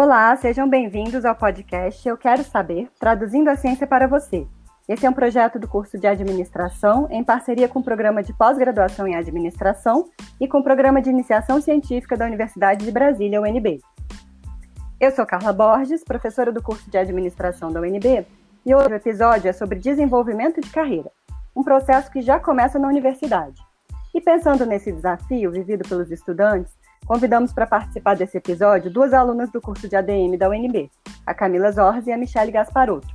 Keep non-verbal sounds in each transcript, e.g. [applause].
Olá, sejam bem-vindos ao podcast Eu Quero Saber, traduzindo a ciência para você. Esse é um projeto do curso de administração em parceria com o programa de pós-graduação em administração e com o programa de iniciação científica da Universidade de Brasília, UNB. Eu sou Carla Borges, professora do curso de administração da UNB, e hoje o episódio é sobre desenvolvimento de carreira, um processo que já começa na universidade. E pensando nesse desafio vivido pelos estudantes, convidamos para participar desse episódio duas alunas do curso de ADM da UNB, a Camila Zorzi e a Michelle Gasparotto.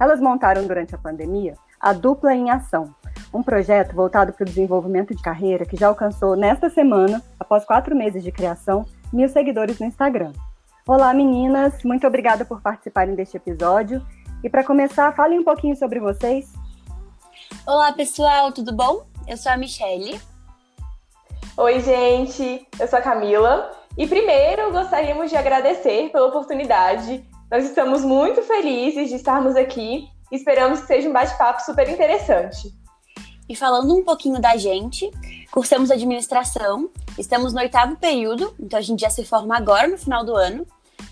Elas montaram durante a pandemia a Dupla em Ação, um projeto voltado para o desenvolvimento de carreira que já alcançou nesta semana, após quatro meses de criação, mil seguidores no Instagram. Olá meninas, muito obrigada por participarem deste episódio. E para começar, falem um pouquinho sobre vocês. Olá pessoal, tudo bom? Eu sou a Michelle, Oi, gente, eu sou a Camila e primeiro gostaríamos de agradecer pela oportunidade. Nós estamos muito felizes de estarmos aqui e esperamos que seja um bate-papo super interessante. E falando um pouquinho da gente, cursamos administração, estamos no oitavo período, então a gente já se forma agora no final do ano.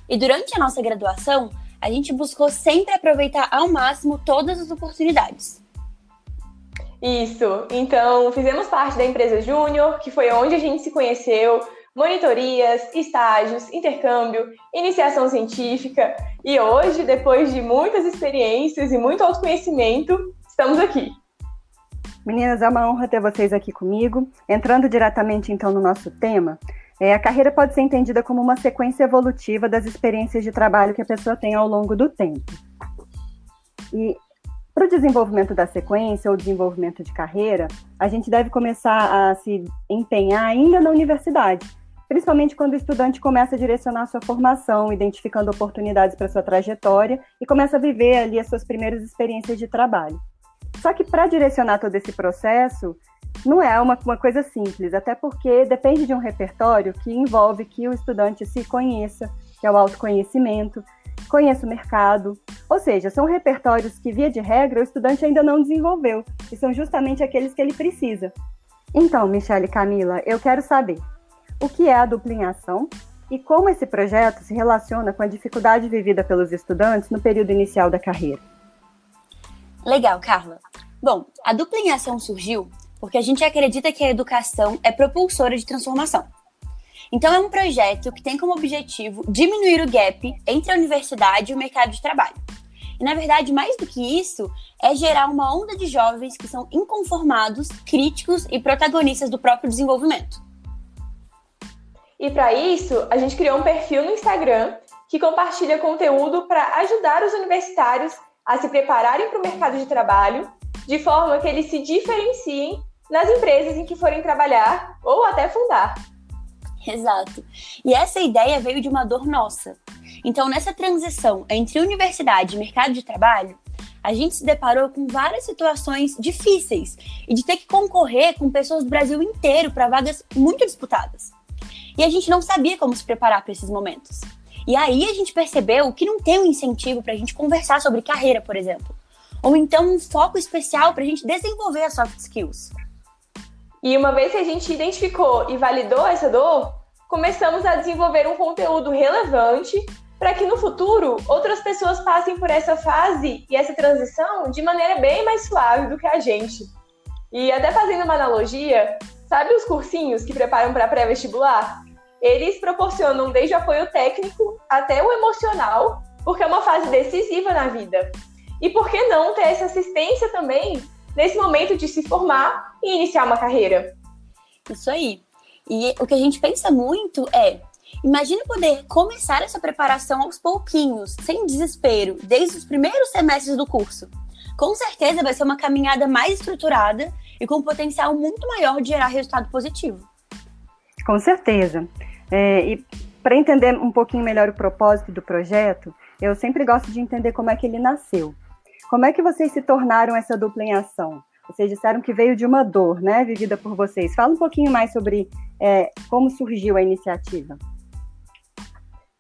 E durante a nossa graduação, a gente buscou sempre aproveitar ao máximo todas as oportunidades. Isso. Então, fizemos parte da empresa Júnior, que foi onde a gente se conheceu, monitorias, estágios, intercâmbio, iniciação científica. E hoje, depois de muitas experiências e muito autoconhecimento, estamos aqui. Meninas, é uma honra ter vocês aqui comigo. Entrando diretamente então no nosso tema, é, a carreira pode ser entendida como uma sequência evolutiva das experiências de trabalho que a pessoa tem ao longo do tempo. E para o desenvolvimento da sequência ou desenvolvimento de carreira, a gente deve começar a se empenhar ainda na universidade, principalmente quando o estudante começa a direcionar sua formação, identificando oportunidades para sua trajetória e começa a viver ali as suas primeiras experiências de trabalho. Só que para direcionar todo esse processo, não é uma, uma coisa simples, até porque depende de um repertório que envolve que o estudante se conheça, que é o autoconhecimento, conheça o mercado. Ou seja, são repertórios que, via de regra, o estudante ainda não desenvolveu, e são justamente aqueles que ele precisa. Então, Michele e Camila, eu quero saber o que é a duplinhação e como esse projeto se relaciona com a dificuldade vivida pelos estudantes no período inicial da carreira. Legal, Carla. Bom, a duplinhação surgiu porque a gente acredita que a educação é propulsora de transformação. Então, é um projeto que tem como objetivo diminuir o gap entre a universidade e o mercado de trabalho. E, na verdade, mais do que isso, é gerar uma onda de jovens que são inconformados, críticos e protagonistas do próprio desenvolvimento. E para isso, a gente criou um perfil no Instagram que compartilha conteúdo para ajudar os universitários a se prepararem para o mercado de trabalho, de forma que eles se diferenciem nas empresas em que forem trabalhar ou até fundar. [laughs] Exato. E essa ideia veio de uma dor nossa. Então, nessa transição entre universidade e mercado de trabalho, a gente se deparou com várias situações difíceis e de ter que concorrer com pessoas do Brasil inteiro para vagas muito disputadas. E a gente não sabia como se preparar para esses momentos. E aí a gente percebeu que não tem um incentivo para a gente conversar sobre carreira, por exemplo. Ou então um foco especial para a gente desenvolver as soft skills. E uma vez que a gente identificou e validou essa dor, começamos a desenvolver um conteúdo relevante para que no futuro outras pessoas passem por essa fase e essa transição de maneira bem mais suave do que a gente. E até fazendo uma analogia, sabe os cursinhos que preparam para pré-vestibular? Eles proporcionam desde o apoio técnico até o emocional, porque é uma fase decisiva na vida. E por que não ter essa assistência também nesse momento de se formar e iniciar uma carreira. Isso aí. E o que a gente pensa muito é: imagine poder começar essa preparação aos pouquinhos, sem desespero, desde os primeiros semestres do curso. Com certeza vai ser uma caminhada mais estruturada e com potencial muito maior de gerar resultado positivo. Com certeza. É, e para entender um pouquinho melhor o propósito do projeto, eu sempre gosto de entender como é que ele nasceu. Como é que vocês se tornaram essa dupla em ação? Vocês disseram que veio de uma dor, né, vivida por vocês. Fala um pouquinho mais sobre é, como surgiu a iniciativa.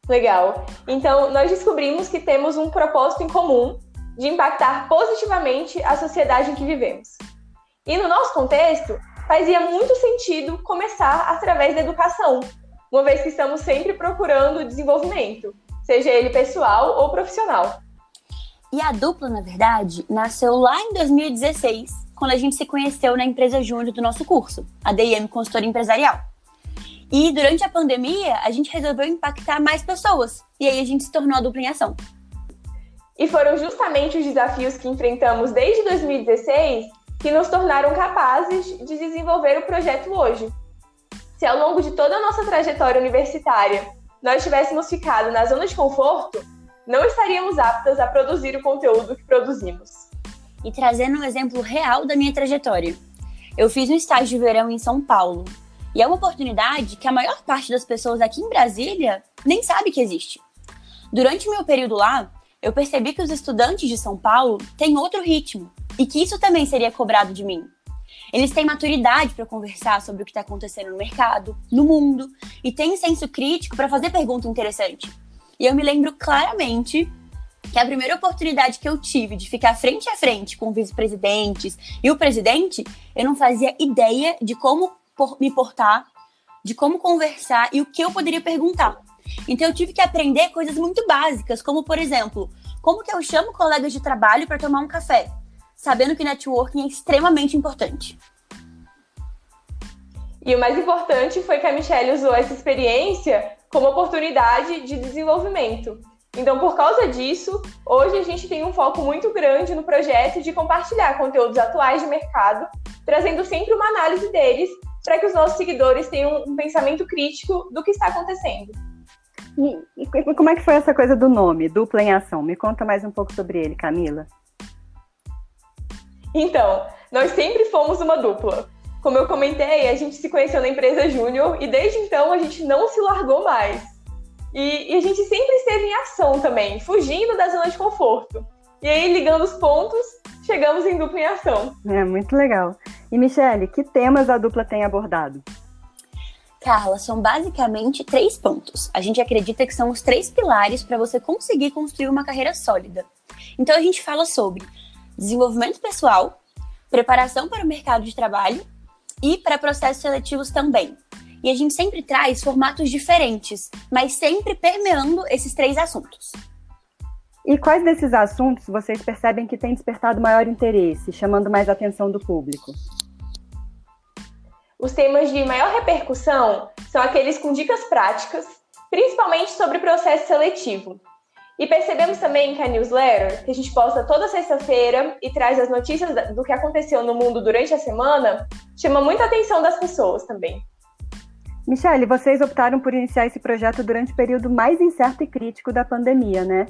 Legal. Então, nós descobrimos que temos um propósito em comum de impactar positivamente a sociedade em que vivemos. E no nosso contexto, fazia muito sentido começar através da educação, uma vez que estamos sempre procurando desenvolvimento, seja ele pessoal ou profissional. E a dupla, na verdade, nasceu lá em 2016, quando a gente se conheceu na empresa júnior do nosso curso, a DM Consultoria Empresarial. E durante a pandemia, a gente resolveu impactar mais pessoas. E aí a gente se tornou a dupla em ação. E foram justamente os desafios que enfrentamos desde 2016 que nos tornaram capazes de desenvolver o projeto hoje. Se ao longo de toda a nossa trajetória universitária nós tivéssemos ficado na zona de conforto, não estaríamos aptas a produzir o conteúdo que produzimos. E trazendo um exemplo real da minha trajetória. Eu fiz um estágio de verão em São Paulo, e é uma oportunidade que a maior parte das pessoas aqui em Brasília nem sabe que existe. Durante meu período lá, eu percebi que os estudantes de São Paulo têm outro ritmo e que isso também seria cobrado de mim. Eles têm maturidade para conversar sobre o que está acontecendo no mercado, no mundo, e têm senso crítico para fazer pergunta interessante. E eu me lembro claramente que a primeira oportunidade que eu tive de ficar frente a frente com vice-presidentes e o presidente, eu não fazia ideia de como me portar, de como conversar e o que eu poderia perguntar. Então eu tive que aprender coisas muito básicas, como por exemplo, como que eu chamo colegas de trabalho para tomar um café, sabendo que networking é extremamente importante. E o mais importante foi que a Michelle usou essa experiência como oportunidade de desenvolvimento. Então, por causa disso, hoje a gente tem um foco muito grande no projeto de compartilhar conteúdos atuais de mercado, trazendo sempre uma análise deles para que os nossos seguidores tenham um pensamento crítico do que está acontecendo. E, e, como é que foi essa coisa do nome, dupla em ação? Me conta mais um pouco sobre ele, Camila. Então, nós sempre fomos uma dupla. Como eu comentei, a gente se conheceu na empresa Júnior e desde então a gente não se largou mais. E, e, a gente sempre esteve em ação também, fugindo da zona de conforto. E aí, ligando os pontos, chegamos em dupla em ação. É, muito legal. E, Michele, que temas a dupla tem abordado? Carla, são basicamente três pontos. A gente acredita que são os três pilares para você conseguir construir uma carreira sólida. Então a gente fala sobre desenvolvimento pessoal, preparação para o mercado de trabalho e para processos seletivos também. E a gente sempre traz formatos diferentes, mas sempre permeando esses três assuntos. E quais desses assuntos vocês percebem que têm despertado maior interesse, chamando mais atenção do público? Os temas de maior repercussão são aqueles com dicas práticas, principalmente sobre processo seletivo. E percebemos também que a newsletter, que a gente posta toda sexta-feira e traz as notícias do que aconteceu no mundo durante a semana, chama muita atenção das pessoas também. Michele, vocês optaram por iniciar esse projeto durante o período mais incerto e crítico da pandemia, né?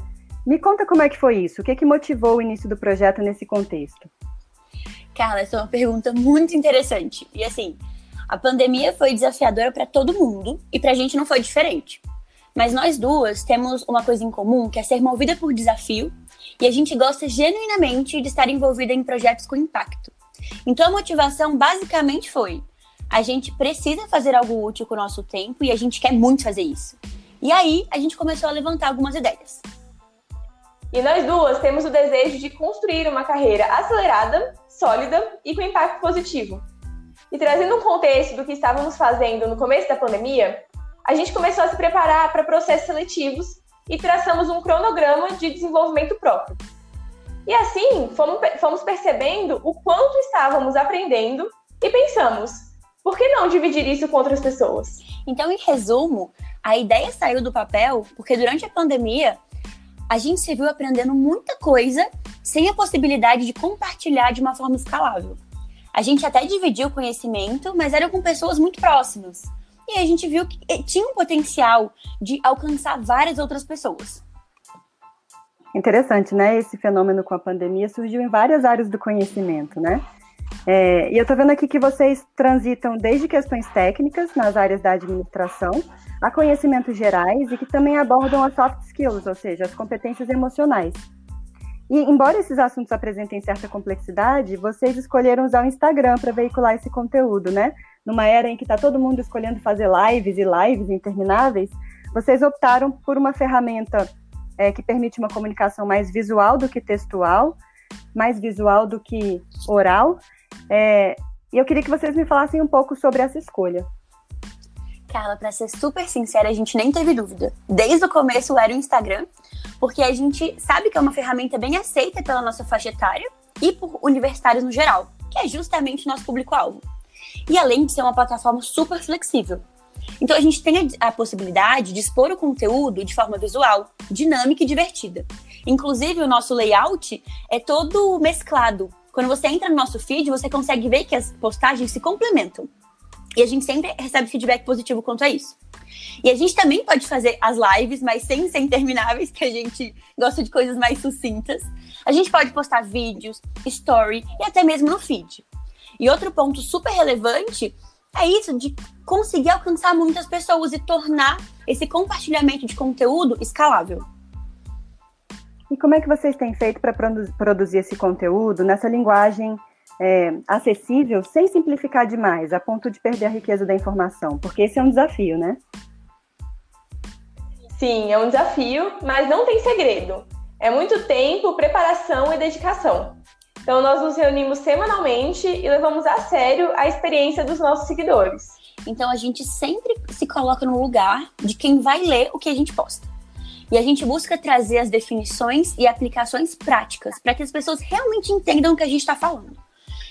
Me conta como é que foi isso, o que, é que motivou o início do projeto nesse contexto? Carla, essa é uma pergunta muito interessante. E assim, a pandemia foi desafiadora para todo mundo e para a gente não foi diferente. Mas nós duas temos uma coisa em comum, que é ser movida por desafio e a gente gosta genuinamente de estar envolvida em projetos com impacto. Então a motivação basicamente foi: a gente precisa fazer algo útil com o nosso tempo e a gente quer muito fazer isso. E aí a gente começou a levantar algumas ideias. E nós duas temos o desejo de construir uma carreira acelerada, sólida e com impacto positivo. E trazendo um contexto do que estávamos fazendo no começo da pandemia, a gente começou a se preparar para processos seletivos e traçamos um cronograma de desenvolvimento próprio. E assim, fomos, fomos percebendo o quanto estávamos aprendendo e pensamos, por que não dividir isso com outras pessoas? Então, em resumo, a ideia saiu do papel porque durante a pandemia a gente se viu aprendendo muita coisa sem a possibilidade de compartilhar de uma forma escalável. A gente até dividiu o conhecimento, mas era com pessoas muito próximas. E a gente viu que eh, tinha um potencial de alcançar várias outras pessoas. Interessante, né? Esse fenômeno com a pandemia surgiu em várias áreas do conhecimento, né? É, e eu estou vendo aqui que vocês transitam desde questões técnicas nas áreas da administração a conhecimentos gerais e que também abordam as soft skills, ou seja, as competências emocionais. E, embora esses assuntos apresentem certa complexidade, vocês escolheram usar o Instagram para veicular esse conteúdo, né? Numa era em que está todo mundo escolhendo fazer lives e lives intermináveis, vocês optaram por uma ferramenta é, que permite uma comunicação mais visual do que textual, mais visual do que oral. É, e eu queria que vocês me falassem um pouco sobre essa escolha. Carla, para ser super sincera, a gente nem teve dúvida. Desde o começo era o Instagram, porque a gente sabe que é uma ferramenta bem aceita pela nossa faixa etária e por universitários no geral, que é justamente o nosso público-alvo. E além de ser uma plataforma super flexível. Então a gente tem a, a possibilidade de expor o conteúdo de forma visual, dinâmica e divertida. Inclusive, o nosso layout é todo mesclado. Quando você entra no nosso feed, você consegue ver que as postagens se complementam. E a gente sempre recebe feedback positivo quanto a isso. E a gente também pode fazer as lives, mas sem ser intermináveis, que a gente gosta de coisas mais sucintas. A gente pode postar vídeos, story e até mesmo no feed. E outro ponto super relevante é isso de conseguir alcançar muitas pessoas e tornar esse compartilhamento de conteúdo escalável. E como é que vocês têm feito para produzir esse conteúdo nessa linguagem é, acessível, sem simplificar demais, a ponto de perder a riqueza da informação? Porque esse é um desafio, né? Sim, é um desafio, mas não tem segredo. É muito tempo, preparação e dedicação. Então, nós nos reunimos semanalmente e levamos a sério a experiência dos nossos seguidores. Então, a gente sempre se coloca no lugar de quem vai ler o que a gente posta. E a gente busca trazer as definições e aplicações práticas para que as pessoas realmente entendam o que a gente está falando.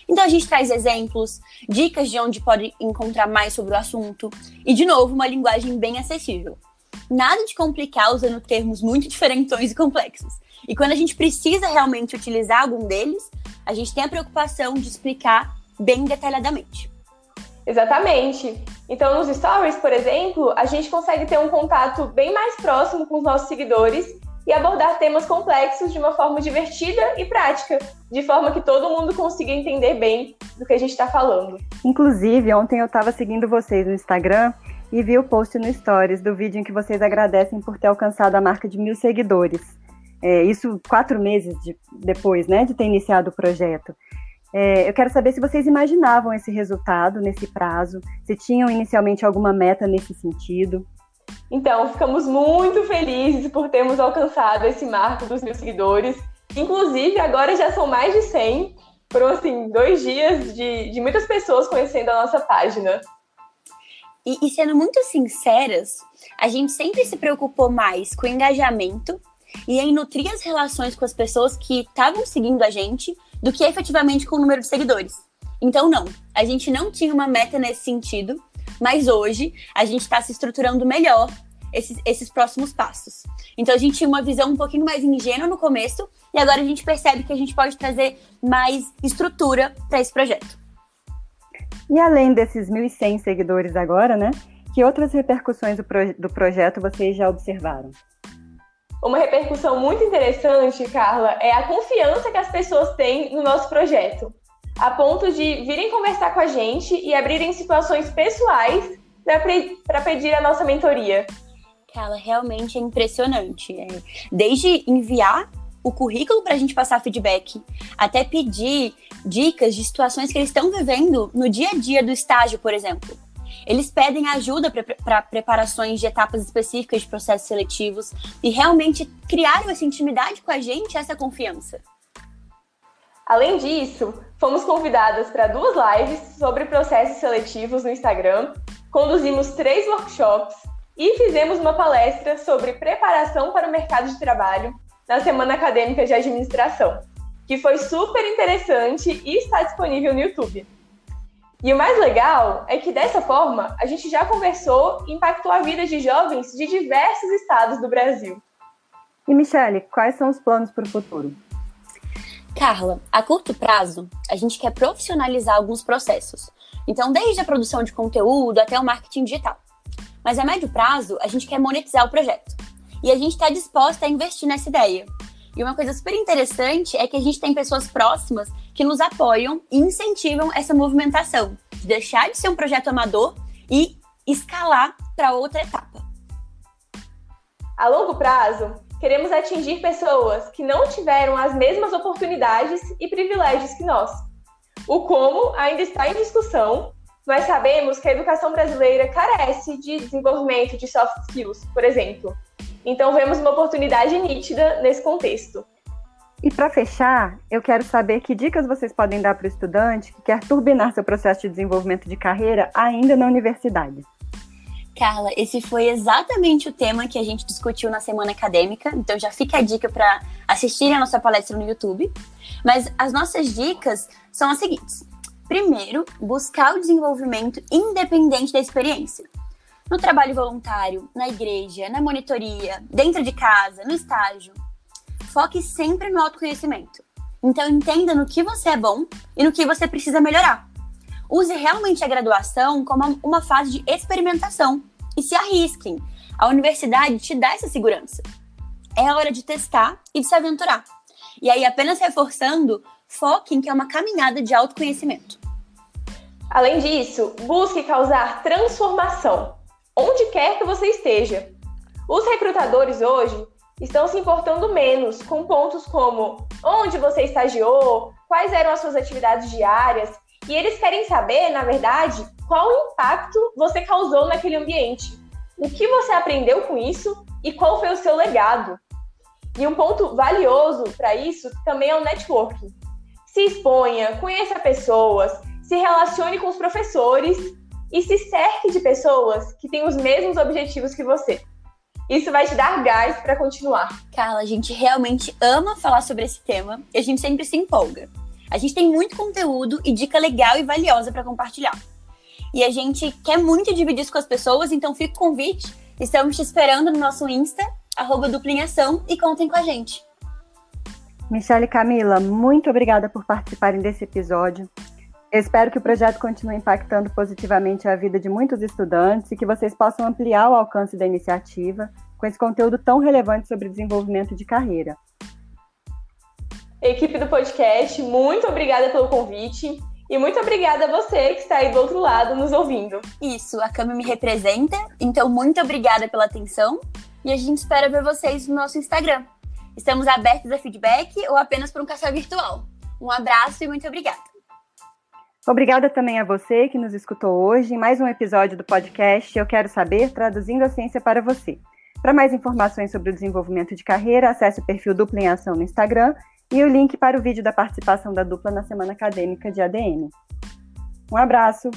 Então a gente traz exemplos, dicas de onde pode encontrar mais sobre o assunto e, de novo, uma linguagem bem acessível. Nada de complicar usando termos muito diferentões e complexos. E quando a gente precisa realmente utilizar algum deles, a gente tem a preocupação de explicar bem detalhadamente. Exatamente. Então, nos stories, por exemplo, a gente consegue ter um contato bem mais próximo com os nossos seguidores e abordar temas complexos de uma forma divertida e prática, de forma que todo mundo consiga entender bem do que a gente está falando. Inclusive, ontem eu estava seguindo vocês no Instagram e vi o post no Stories do vídeo em que vocês agradecem por ter alcançado a marca de mil seguidores. É, isso quatro meses de, depois, né, de ter iniciado o projeto. É, eu quero saber se vocês imaginavam esse resultado nesse prazo, se tinham inicialmente alguma meta nesse sentido. Então, ficamos muito felizes por termos alcançado esse marco dos mil seguidores. Inclusive, agora já são mais de 100. Foram, assim, dois dias de, de muitas pessoas conhecendo a nossa página. E, e sendo muito sinceras, a gente sempre se preocupou mais com o engajamento e em nutrir as relações com as pessoas que estavam seguindo a gente do que efetivamente com o número de seguidores. Então, não, a gente não tinha uma meta nesse sentido, mas hoje a gente está se estruturando melhor esses, esses próximos passos. Então a gente tinha uma visão um pouquinho mais ingênua no começo e agora a gente percebe que a gente pode trazer mais estrutura para esse projeto. E além desses 1.100 seguidores agora, né? Que outras repercussões do, pro do projeto vocês já observaram? Uma repercussão muito interessante, Carla, é a confiança que as pessoas têm no nosso projeto a ponto de virem conversar com a gente e abrirem situações pessoais para pedir a nossa mentoria. Ela realmente é impressionante. É, desde enviar o currículo para a gente passar feedback, até pedir dicas de situações que eles estão vivendo no dia a dia do estágio, por exemplo. Eles pedem ajuda para preparações de etapas específicas de processos seletivos e realmente criaram essa intimidade com a gente, essa confiança. Além disso, fomos convidadas para duas lives sobre processos seletivos no Instagram, conduzimos três workshops e fizemos uma palestra sobre preparação para o mercado de trabalho na Semana Acadêmica de Administração, que foi super interessante e está disponível no YouTube. E o mais legal é que dessa forma a gente já conversou e impactou a vida de jovens de diversos estados do Brasil. E Michele, quais são os planos para o futuro? Carla, a curto prazo, a gente quer profissionalizar alguns processos. Então, desde a produção de conteúdo até o marketing digital. Mas a médio prazo, a gente quer monetizar o projeto. E a gente está disposta a investir nessa ideia. E uma coisa super interessante é que a gente tem pessoas próximas que nos apoiam e incentivam essa movimentação, de deixar de ser um projeto amador e escalar para outra etapa. A longo prazo, queremos atingir pessoas que não tiveram as mesmas oportunidades e privilégios que nós. O como ainda está em discussão, mas sabemos que a educação brasileira carece de desenvolvimento de soft skills, por exemplo. Então, vemos uma oportunidade nítida nesse contexto. E para fechar, eu quero saber que dicas vocês podem dar para o estudante que quer turbinar seu processo de desenvolvimento de carreira ainda na universidade. Carla, esse foi exatamente o tema que a gente discutiu na semana acadêmica, então já fica a dica para assistirem a nossa palestra no YouTube. Mas as nossas dicas são as seguintes. Primeiro, buscar o desenvolvimento independente da experiência. No trabalho voluntário, na igreja, na monitoria, dentro de casa, no estágio. Foque sempre no autoconhecimento. Então entenda no que você é bom e no que você precisa melhorar. Use realmente a graduação como uma fase de experimentação e se arrisquem. A universidade te dá essa segurança. É hora de testar e de se aventurar. E aí, apenas reforçando, foque em que é uma caminhada de autoconhecimento. Além disso, busque causar transformação, onde quer que você esteja. Os recrutadores hoje estão se importando menos com pontos como onde você estagiou, quais eram as suas atividades diárias e eles querem saber, na verdade, qual impacto você causou naquele ambiente. O que você aprendeu com isso e qual foi o seu legado. E um ponto valioso para isso também é o networking. Se exponha, conheça pessoas, se relacione com os professores e se cerque de pessoas que têm os mesmos objetivos que você. Isso vai te dar gás para continuar. Carla, a gente realmente ama falar sobre esse tema e a gente sempre se empolga. A gente tem muito conteúdo e dica legal e valiosa para compartilhar. E a gente quer muito dividir isso com as pessoas, então fica o convite. Estamos te esperando no nosso Insta, arroba duplinhação, e contem com a gente. Michelle e Camila, muito obrigada por participarem desse episódio. Eu espero que o projeto continue impactando positivamente a vida de muitos estudantes e que vocês possam ampliar o alcance da iniciativa com esse conteúdo tão relevante sobre desenvolvimento de carreira. Equipe do podcast, muito obrigada pelo convite. E muito obrigada a você que está aí do outro lado nos ouvindo. Isso, a Cami me representa, então muito obrigada pela atenção e a gente espera ver vocês no nosso Instagram. Estamos abertos a feedback ou apenas para um café virtual. Um abraço e muito obrigada. Obrigada também a você que nos escutou hoje em mais um episódio do podcast Eu Quero Saber, traduzindo a ciência para você. Para mais informações sobre o desenvolvimento de carreira, acesse o perfil Dupla em Ação no Instagram e o link para o vídeo da participação da dupla na Semana Acadêmica de ADN. Um abraço!